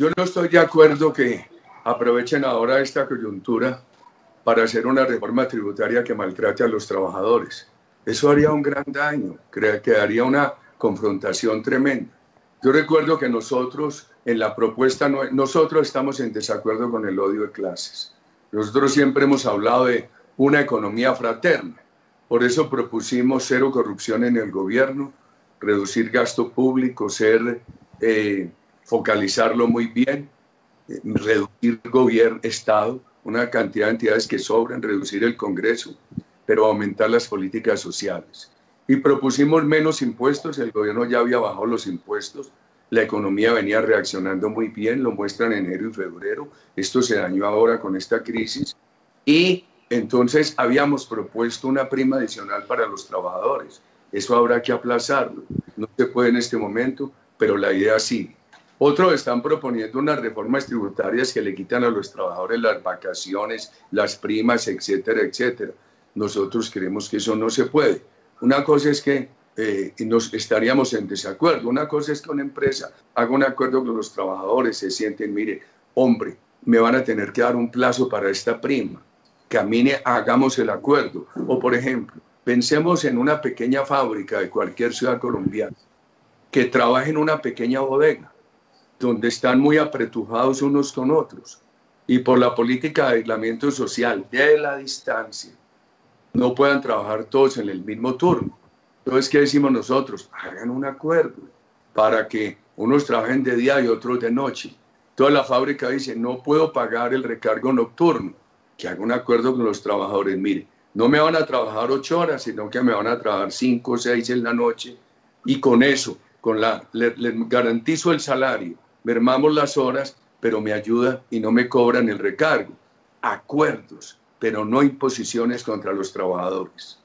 Yo no estoy de acuerdo que aprovechen ahora esta coyuntura para hacer una reforma tributaria que maltrate a los trabajadores. Eso haría un gran daño, que haría una confrontación tremenda. Yo recuerdo que nosotros en la propuesta, nosotros estamos en desacuerdo con el odio de clases. Nosotros siempre hemos hablado de una economía fraterna. Por eso propusimos cero corrupción en el gobierno, reducir gasto público, ser, eh, focalizarlo muy bien, eh, reducir gobierno, Estado, una cantidad de entidades que sobran, reducir el Congreso, pero aumentar las políticas sociales y propusimos menos impuestos, el gobierno ya había bajado los impuestos, la economía venía reaccionando muy bien, lo muestran en enero y febrero, esto se dañó ahora con esta crisis y entonces habíamos propuesto una prima adicional para los trabajadores. Eso habrá que aplazarlo, no se puede en este momento, pero la idea sigue. Otros están proponiendo unas reformas tributarias que le quitan a los trabajadores las vacaciones, las primas, etcétera, etcétera. Nosotros creemos que eso no se puede. Una cosa es que eh, nos estaríamos en desacuerdo. Una cosa es que una empresa haga un acuerdo con los trabajadores, se sienten, mire, hombre, me van a tener que dar un plazo para esta prima. Camine, hagamos el acuerdo. O, por ejemplo, pensemos en una pequeña fábrica de cualquier ciudad colombiana que trabaje en una pequeña bodega, donde están muy apretujados unos con otros. Y por la política de aislamiento social de la distancia, no puedan trabajar todos en el mismo turno. Entonces, ¿qué decimos nosotros? Hagan un acuerdo para que unos trabajen de día y otros de noche. Toda la fábrica dice, no puedo pagar el recargo nocturno. Que haga un acuerdo con los trabajadores. Mire, no me van a trabajar ocho horas, sino que me van a trabajar cinco o seis en la noche. Y con eso, con la, les garantizo el salario, mermamos las horas, pero me ayuda y no me cobran el recargo. Acuerdos pero no imposiciones contra los trabajadores.